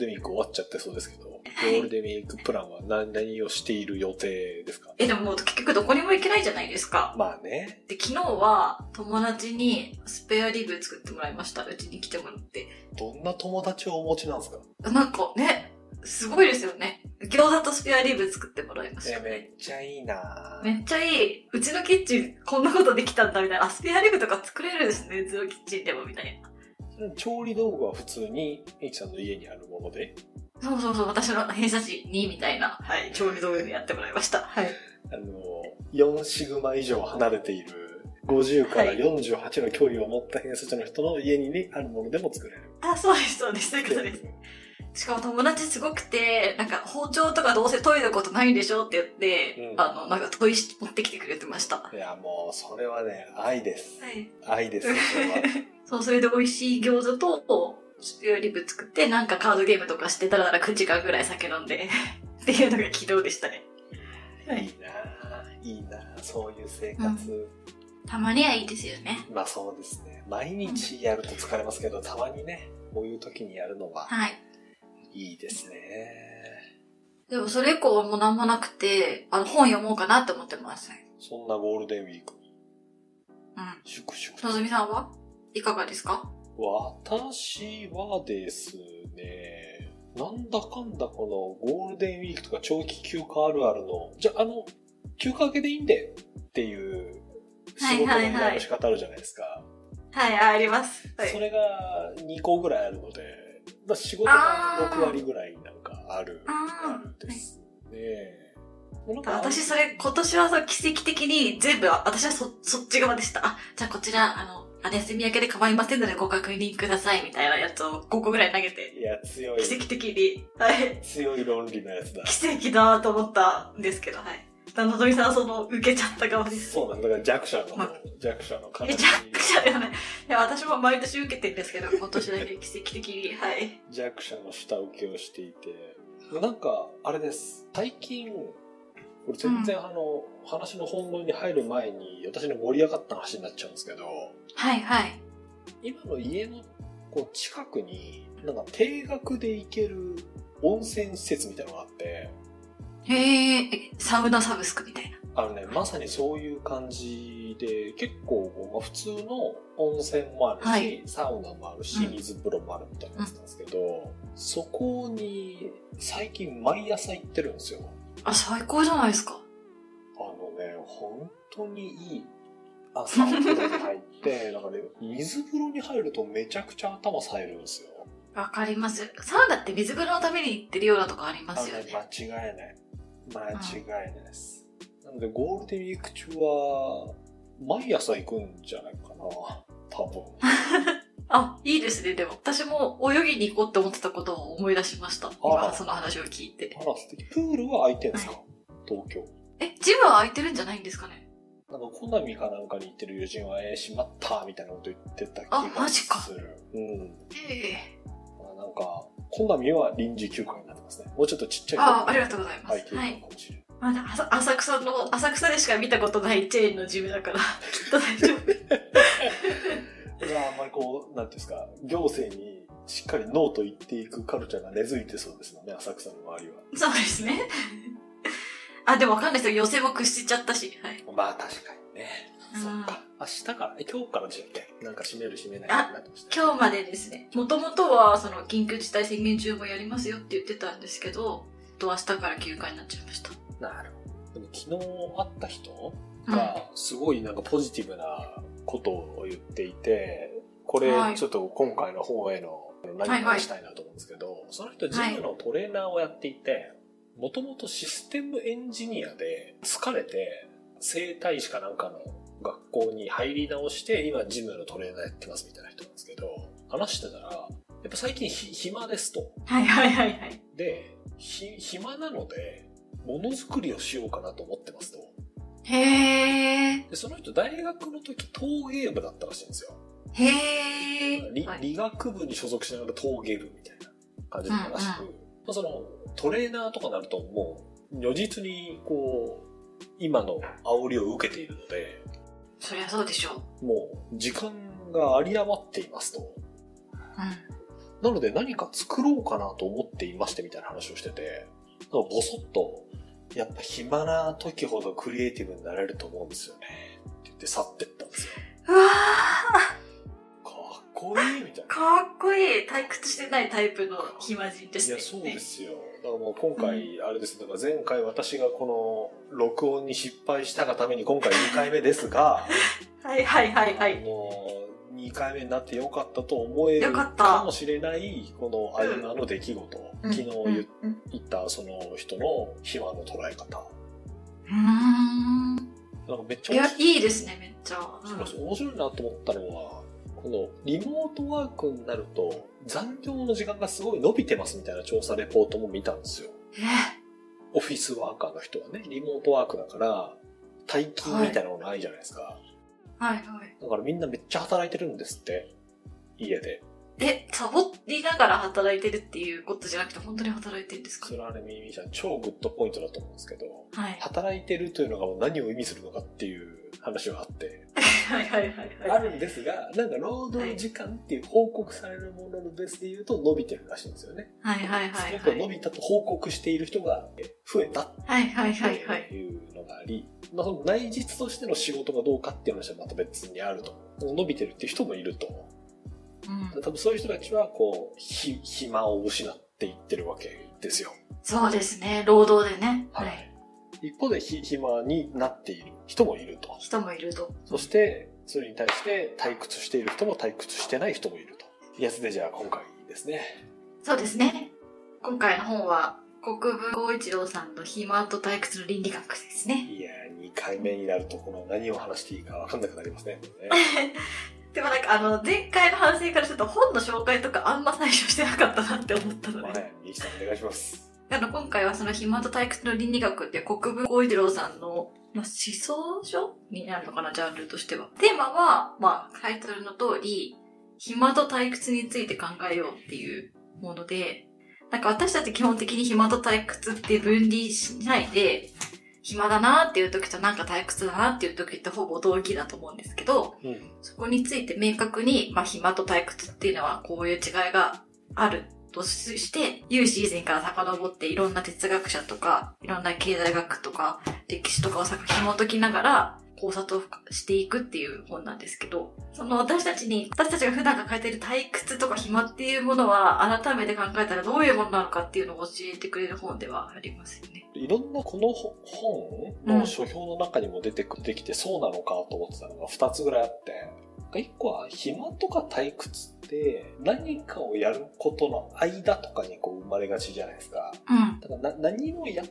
ルデンウィーク終わっちゃってそうですけど、ゴールデンウィークプランは何何をしている予定ですか？え、でももう結局どこにも行けないじゃないですか。まあね。で、昨日は友達にスペアリブ作ってもらいました。うちに来てもらって。どんな友達をお持ちなんですか？なんかね、すごいですよね。餃子とスペアリブ作ってもらいましえ、た。めっちゃいいなめっちゃいい。うちのキッチンこんなことできたんだみたいな。あ、スペアリブとか作れるんですね。うちのキッチンでもみたいな。調理道具は普通に、エキさんの家にあるもので、そうそうそう、私の偏差値2みたいな、はい、調理道具でやってもらいました。はい。あの、4シグマ以上離れている、50から48の距離を持った偏差値の人の家に、ね、あるものでも作れる。あ、そうです、そうです、そういうことです。しかも友達すごくて、なんか包丁とかどうせ研いだことないでしょって言って、うんあの、なんか砥石持ってきてくれてました。いや、もう、それはね、愛です。はい。愛ですよ、それは。そう、それで美味しい餃子と、スペアリブ作って、なんかカードゲームとかしてたら9時間ぐらい酒飲んで、っていうのが昨日でしたね。はいいなぁ、いいなぁ、そういう生活。たまにはいいですよね。まあそうですね。毎日やると疲れますけど、たまにね、こういう時にやるのははい。いいですね。でもそれ以降はもうなんもなくて、あの、本読もうかなって思ってます。そんなゴールデンウィークに、うん。粛々とのぞみさんは？いかがですか？私はですね、なんだかんだこのゴールデンウィークとか長期休暇あるあるの、じゃあ、あの、休暇明けでいいんでっていう仕事の依頼の仕方あるじゃないですか。はい、あります。はいそ。れが2個ぐらいあるので、まあ、仕事が6割ぐらいなんかある、あるですね。私それ今年はそう奇跡的に全部私はそそっち側でした。あ、じゃあこちら、あの、あ休み明けで構いませんのでご確認くださいみたいなやつを5個ぐらい投げて、いや、強い、奇跡的に、はい、強い論理のやつだ。奇跡だと思ったんですけど、はい。のぞみさんはその受けちゃった側です。そうなんだ。だから弱者の、ま弱者のえ、形弱者ではない。いや、私も毎年受けてるんですけど、今年だけ奇跡的に、はい。弱者の下請けをしていて、なんか、あれです。最近、これ全然あの、話の本論に入る前に、私の盛り上がった話になっちゃうんですけど、はい、はい。今の家のこう近くに、なんか定額で行ける温泉施設みたいなのがあって、へえ、えサウナサブスクみたいな。あのね、まさにそういう感じで、結構、まあ、普通の温泉もあるし、はいサウナもあるし、うん水風呂もあるみたいなやつなんですけど、そこに最近毎朝行ってるんですよ。あ、最高じゃないですか。あのね、本当にいい。朝お風呂に入って、なんかね、水風呂に入るとめちゃくちゃ頭冴えるんですよ。わかります。サウナって水風呂のために行ってるようなとこありますよね。あ間違いない。間違いないです。なので、ゴールデンウィーク中は、毎朝行くんじゃないかな。多分。あ、いいですね。でも、私も泳ぎに行こうって思ってたことを思い出しました。あ今、その話を聞いて。あら、素敵。プールは空いてんですか、東京。え、ジムは空いてるんじゃないんですかね？なんか、コナミかなんかに行ってる友人は、えー、しまったみたいなこと言ってた気あがマジかする。うん。ええまあ、なんか、コナミは臨時休暇になってますね。もうちょっとちっちゃいあありがとうございますはい。まだ、浅浅草の、浅草でしか見たことないチェーンのジムだから、きっと大丈夫。これはあんまりこう、なんていうんですか、行政にしっかりノーと言っていくカルチャーが根付いてそうですよね、浅草の周りは。そうですね。あ、でもわかんないですよ。予選も屈しちゃったし。はい。まあ確かにね。うんそっか。明日から、え今日からでしたっけなんか閉める閉めないなってました。今日までですね。もともとは、その、緊急事態宣言中もやりますよって言ってたんですけど、と明日から休暇になっちゃいました。なるほど。でも昨日会った人うん。が、すごいなんかポジティブなことを言っていて、これはいちょっと今回の方への何かしたいなと思うんですけど、その人ジムのトレーナーをやっていて、もともとシステムエンジニアで疲れて、整体師かなんかの学校に入り直して、今ジムのトレーナーやってますみたいな人なんですけど、話してたら、やっぱ最近ひ暇ですと。はいはいはいはい。で、ひ暇なので、ものづくりをしようかなと思ってますと。へー。で、その人大学の時陶芸部だったらしいんですよ。へー。理はい理学部に所属しながら陶芸部みたいな感じだったらしく、まあそのトレーナーとかなるともう如実にこう、今の煽りを受けているので、そりゃそうでしょう。もう時間が有り余っていますと。なので何か作ろうかなと思っていましてみたいな話をしてて、ボソッと、やっぱ暇な時ほどクリエイティブになれると思うんですよね。って言って去ってったんですよ。うわかっこいいみたいな。かっこいい。退屈してないタイプの暇人ですね。いや、そうですよ。だからもう今回、あれです、だから前回私がこの録音に失敗したがために今回2回目ですが、はいはいはいはい。もう2回目になってよかったと思えるよかもしれない、この合間の出来事、うん昨日言うんうん言ったその人の暇の捉え方。うーん。なんかめっちゃいやいいいですね、めっちゃ。うん面白いなと思ったのは、このリモートワークになると残業の時間がすごい伸びてますみたいな調査レポートも見たんですよ。えオフィスワーカーの人はね、リモートワークだから、退勤みたいなのないじゃないですか。はいはい。だからみんなめっちゃ働いてるんですって。家で。え、サボりながら働いてるっていうことじゃなくて、本当に働いてるんですか？それはね、ミミちゃん超グッドポイントだと思うんですけど、はい。働いてるというのが何を意味するのかっていう話があって、はいはいはいあはい。るんですが、なんか労働時間っていう報告されるもののベースで言うと伸びてるらしいんですよね。はいはいはいはい。伸びたと報告している人が増えたっはいはいてはいうのがあり、まあ、その内実としての仕事がどうかっていう話はまた別にあると。伸びてるっていう人もいると。うん。多分そういう人たちは、こう、ひ、暇を失っていってるわけですよ。そうですね、労働でね。ははいい。。一方で、ひ、暇になっている人もいると。人もいると。そして、それに対して退屈している人も退屈してない人もいると。やつでじゃあ今回ですね。そうですね。今回の本は、国分光一郎さんの暇と退屈の倫理学ですね。いやー、2回目になると、この何を話していいか分かんなくなりますね。ね でもなんかあの、前回の反省からすると本の紹介とかあんま最初してなかったなって思ったので。はい、ミキさんお願いします。あの、今回はその暇と退屈の倫理学っていう国分光一郎さんの、まあ、思想書になるのかな、ジャンルとしては。テーマは、まあ、タイトルの通り、暇と退屈について考えようっていうもので、なんか私たち基本的に暇と退屈って分離しないで、暇だなっていう時となんか退屈だなっていう時ってほぼ同義だと思うんですけど、うん。そこについて明確に、まあ、暇と退屈っていうのはこういう違いがあるとして、有史以前から遡っていろんな哲学者とか、いろんな経済学とか、歴史とかを作紐解きながら、考察をしていくっていう本なんですけど、その私たちに、私たちが普段抱えている退屈とか暇っていうものは、改めて考えたらどういうものなのかっていうのを教えてくれる本ではありますよね。いろんなこのほ本の書評の中にも出てくてきてそうなのかと思ってたのが2つぐらいあって、1個は暇とか退屈って何かをやることの間とかにこう生まれがちじゃないですか。うん。だからな何もやっ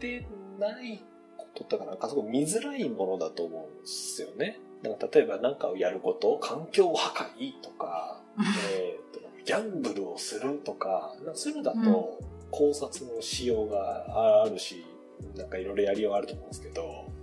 てないことってかなんかすごい見づらいものだと思うんですよね。なんか例えば何かをやること、環境破壊とか、えーとギャンブルをするとか、なんかそういうのだと考察のしようがあるし、なんかいろいろやりようあると思うんですけど、うん。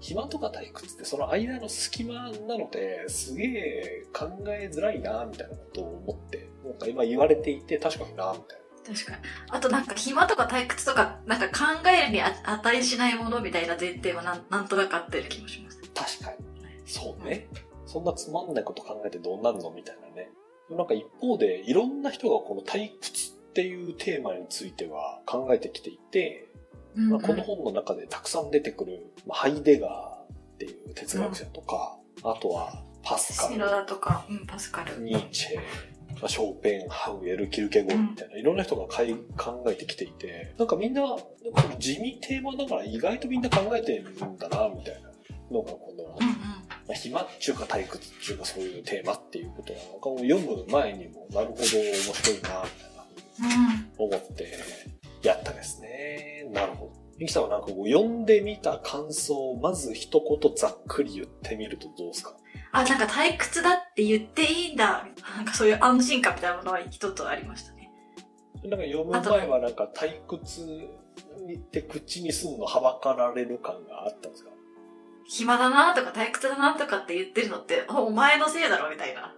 暇とか退屈ってその間の隙間なのですげえ考えづらいなみたいなことを思って、なんか今言われていて確かになみたいな。確かに。あとなんか暇とか退屈とか、なんか考えるにあ値しないものみたいな前提はなんなんとなくあったような気もします。確かに。そうね。そんなつまんないこと考えてどうなんのみたいなね。なんか一方で、いろんな人がこの退屈っていうテーマについては考えてきていて、うんまあ、この本の中でたくさん出てくる、まあ、ハイデガーっていう哲学者とか、あとはパスカシル、ロダとか、うん、パスカル。ニーチェ、まあショーペンハウエル、キルケゴンみたいな、いろんな人がかい考えてきていて、なんかみんな、地味テーマながら意外とみんな考えてるんだな、みたいなのがこの、うんうん。まあ、暇っちゅうか退屈っちゅうかそういうテーマっていうことなのかを読む前にも、なるほど面白いな、みたいなうん。思ってやったですね。なるほど。ミキさんはなんかこう読んでみた感想をまず一言ざっくり言ってみるとどうですか？あ、なんか退屈だって言っていいんだ。なんかそういう安心感みたいなものは一つありましたね。なんか読む前はなんか退屈って口にすんのはばかられる感があったんですか？暇だなとか退屈だなとかって言ってるのって、おお前のせいだろみたいな。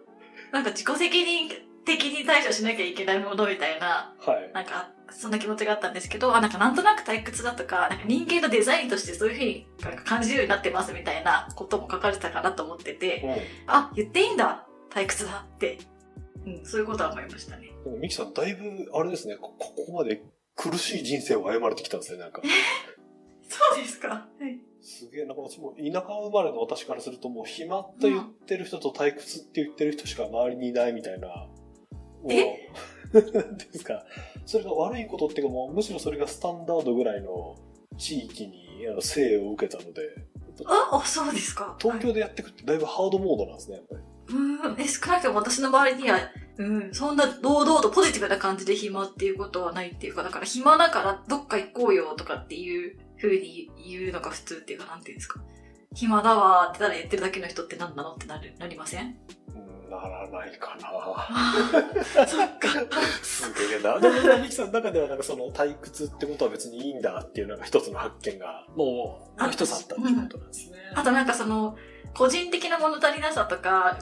なんか自己責任的に対処しなきゃいけないものみたいな、はい。なんか、そんな気持ちがあったんですけど、あ、なんかなんとなく退屈だとか、なんか人間のデザインとしてそういうふうになんか感じるようになってますみたいなことも書かれてたかなと思ってて、うん。あ、言っていいんだ退屈だってうん、そういうことは思いましたね。でもミキさん、だいぶ、あれですね、ここまで苦しい人生を歩まれてきたんですね、なんか。そうですか。はい。すげえ、なんかその田舎生まれの私からするともう暇と言ってる人と退屈って言ってる人しか周りにいないみたいな。えなん ですか。それが悪いことっていうかもうむしろそれがスタンダードぐらいの地域に生を受けたので。あ、あ、そうですか。東京でやっていくってだいぶハードモードなんですね、やっぱり。うん、え、少なくとも私の周りには、うん、そんな堂々とポジティブな感じで暇っていうことはないっていうか、だから暇だからどっか行こうよとかっていう風に言うのが普通っていうか、なんていうんですか。暇だわーってただ言ってるだけの人って何なのってなる、なりませんならないかな そっか。すげえな。でも、ミキさんの中ではなんかその退屈ってことは別にいいんだっていうのが一つの発見が、もう、一つあったっていうことなんですね。あとなんかその、個人的な物足りなさとか、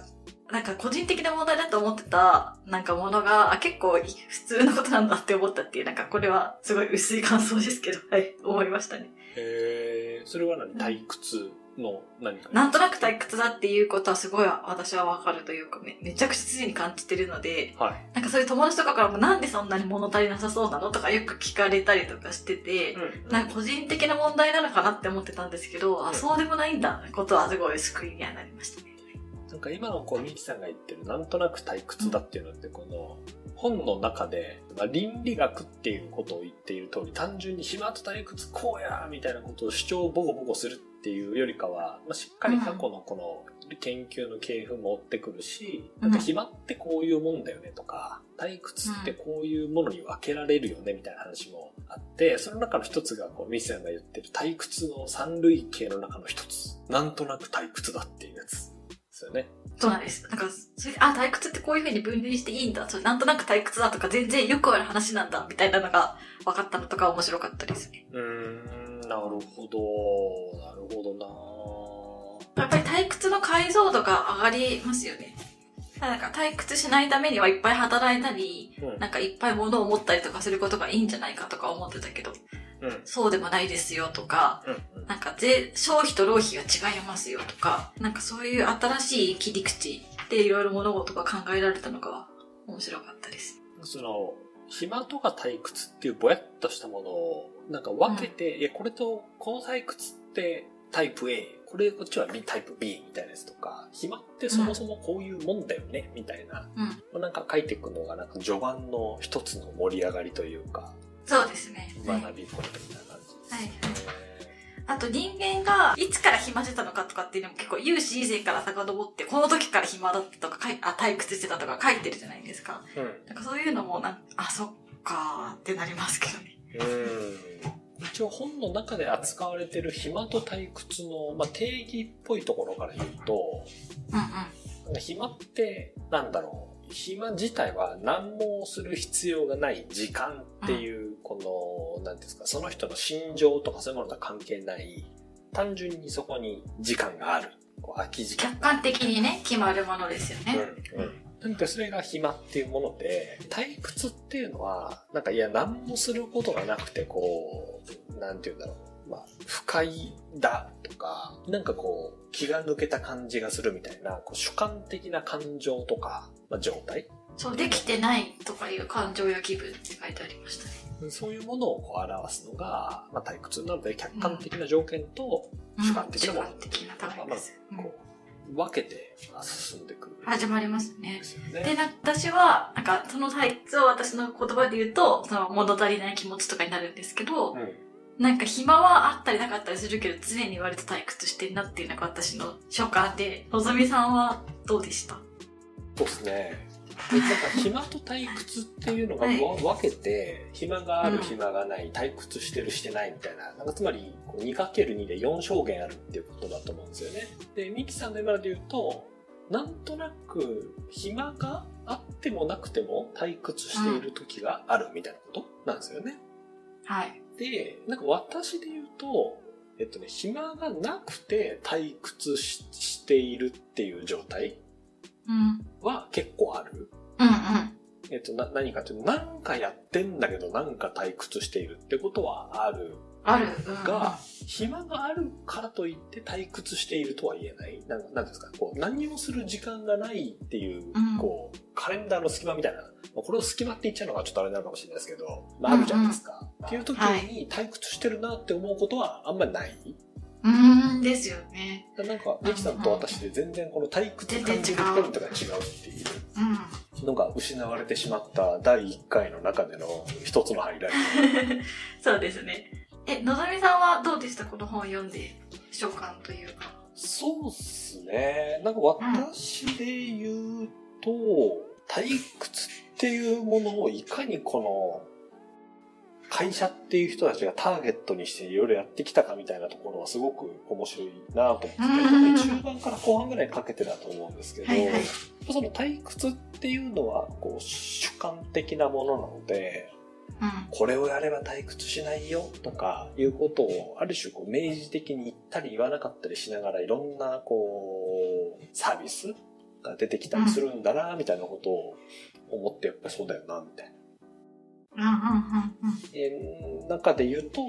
なんか個人的な問題だと思ってた、なんかものが、あ、結構普通のことなんだって思ったっていう、なんかこれはすごい薄い感想ですけど、はい、思いましたね。へえ、それは何？退屈？の何かなんとなく退屈だっていうことはすごい私はわかるというかめ、めちゃくちゃ常に感じてるので、はい、なんかそういう友達とかからもなんでそんなに物足りなさそうなのとかよく聞かれたりとかしてて、うんうん、なんか個人的な問題なのかなって思ってたんですけど、うん、あ、そうでもないんだことはすごい救いにはなりましたね。なんか今のこう、ミキさんが言ってる、なんとなく退屈だっていうのって、この、本の中で、まあ、倫理学っていうことを言っている通り、単純に暇と退屈こうやみたいなことを主張をボコボコするっていうよりかは、まあ、しっかり過去のこの研究の系譜持ってくるし、なんか暇ってこういうもんだよねとか、退屈ってこういうものに分けられるよねみたいな話もあって、その中の一つがこうミスさんが言ってる退屈の三類型の中の一つ。なんとなく退屈だっていうやつ。ですよね。そうなんです。なんか、それあ、退屈ってこういう風に分類していいんだ。それなんとなく退屈だとか全然よくある話なんだ、みたいなのが分かったのとか面白かったですね。うん、なるほど。なるほどなやっぱり退屈の解像度が上がりますよね。なんか退屈しないためにはいっぱい働いたり、うん、なんかいっぱい物を持ったりとかすることがいいんじゃないかとか思ってたけど、うん、そうでもないですよとか、なんか税、消費と浪費が違いますよとか、なんかそういう新しい切り口でいろいろ物事が考えられたのが面白かったです。その、暇とか退屈っていうぼやっとしたものを、なんか分けて、うん、いや、これと、この退屈ってタイプ A、これこっちは B タイプ B みたいなやつとか、暇ってそもそもこういうもんだよね、うん、みたいな、うん、なんか書いていくのがなんか序盤の一つの盛り上がりというか、そうですね。学びみたいな感じはい。あと人間がいつから暇してたのかとかっていうのも結構有史以前から遡って、この時から暇だったとか、あ、退屈してたとか書いてるじゃないですか。うん。なんかそういうのもなんあ、そっかーってなりますけどね。うん。一応本の中で扱われてる暇と退屈の、まあ、定義っぽいところから言うと、うんうん。暇ってなんだろう。暇自体は何もする必要がない時間っていう、この、なんですか、その人の心情とかそういうものとは関係ない、単純にそこに時間がある。こう空き時間。客観的にね、決まるものですよね。うん、うん。なんかそれが暇っていうもので、退屈っていうのは、なんかいや、何もすることがなくて、こう、なんて言うんだろう。まあ、不快だとか、なんかこう、気が抜けた感じがするみたいな、こう主観的な感情とか、まあ、状態そう、できてないとかいう感情や気分って書いてありましたね。そういうものをこう表すのが、まあ、退屈なので、客観的な条件と主観的なもの、うん、的な。まあ、こう分けて進んでくる、始まりますね。で、ね、私は、なんか、その退屈を私の言葉で言うと、その物足りない気持ちとかになるんですけど、うんなんか暇はあったりなかったりするけど、常に割と退屈してんなっていうのが私の所感で、のぞみさんはどうでした？そうですね。なんか暇と退屈っていうのが、はい、分けて、暇がある、暇がない、退屈してる、してないみたいな。なんかつまり、2×2 で4証言あるっていうことだと思うんですよね。で、ミキさんの今で言うと、なんとなく、暇があってもなくても退屈している時があるみたいなことなんですよね。うん、はい。で、なんか私で言うと、えっとね、暇がなくて退屈しているっていう状態は結構ある。うんうん。えっと、な、何かというと、なんかやってんだけどなんか退屈しているってことはあるある。が、暇があるからといって退屈しているとは言えない？なんなんですか？こう、何をする時間がないっていう、うんこう、カレンダーの隙間みたいな。まあこれを隙間って言っちゃうのがちょっとあれなのかもしれないですけど、まああるじゃないですか。っていう時に退屈してるなって思うことはあんまりない？うーんですよね。なんか、ネキさんと私で全然この退屈感じるポイントが違うっていううん。のが失われてしまった第1回の中での一つのハイライト。そうですね。え、のぞみさんはどうでした？この本読んで、所感というか。そうっすね。なんか私で言うと、退屈っていうものをいかにこの、会社っていう人たちがターゲットにしていろいろやってきたかみたいなところはすごく面白いなと思って中盤から後半ぐらいにかけてだと思うんですけど、はいはいその退屈っていうのはこう主観的なものなので、うん。これをやれば退屈しないよとかいうことをある種こう明示的に言ったり言わなかったりしながらいろんなこうサービスが出てきたりするんだなみたいなことを思ってやっぱりそうだよなみたいな。うんうんうんうん。えー中で言うと、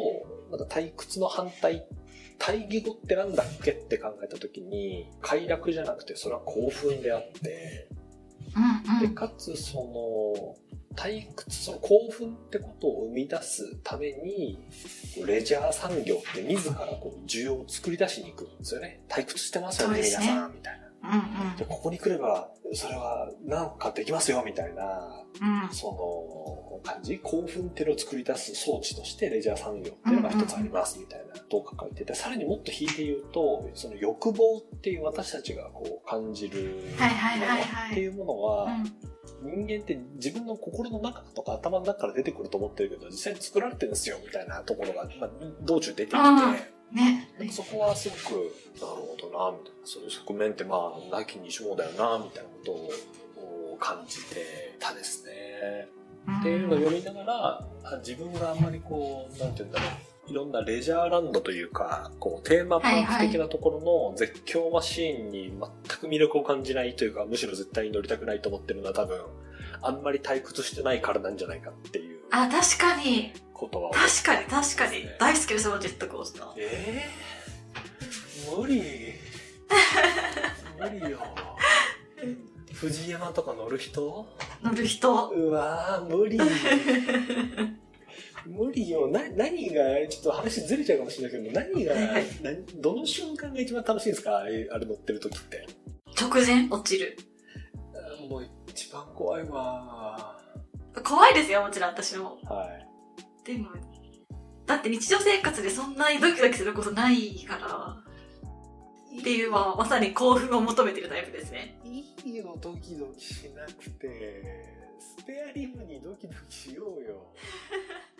なんか退屈の反対、対義語ってなんだっけって考えたときに、快楽じゃなくてそれは興奮であって、で、うんうん。かつその、退屈、その興奮ってことを生み出すために、レジャー産業って自らこう需要を作り出しに行くんですよね。退屈してますよね、ね皆さん、みたいな。うんで、ここに来れば、それはなんかできますよ、みたいな、うん。うん。その感じ、興奮っていうのを作り出す装置としてレジャー産業っていうのが一つあります、みたいな。ことを書いてて、さらにもっと引いて言うと、その欲望っていう私たちがこう感じるものっていうものは、うん人間って自分の心の中とか頭の中から出てくると思ってるけど、実際に作られてるんですよ、みたいなところが、まあ、道中出てきて、うんね。そこはすごく、なるほどな、みたいな。そういう側面ってまあ、なきにしもだよな、みたいなことを感じてたですね。っていうのを読みながら、あ自分があんまりこう、なんて言うんだろう。いろんなレジャーランドというか、こう、テーマパーク的なところの絶叫マシーンに全く魅力を感じないというか、むしろ絶対に乗りたくないと思ってるのは多分、あんまり退屈してないからなんじゃないかっていうあ、確かに。ことは。確かに確かに。大好きですよ、ジェットコースター。えー、無理。無理よ。藤山とか乗る人？乗る人。うわー、無理。無理よ。な、何が、ちょっと話ずれちゃうかもしれないけど、何が、どの瞬間が一番楽しいんですか？あれ、あれ乗ってる時って。直前？落ちる？あもう一番怖いわ怖いですよ、もちろん私も。ー。はい。でも、だって日常生活でそんなにドキドキすることないから、っていうのはまさに興奮を求めてるタイプですね。いいよ、ドキドキしなくて。スペアリブにドキドキしようよ。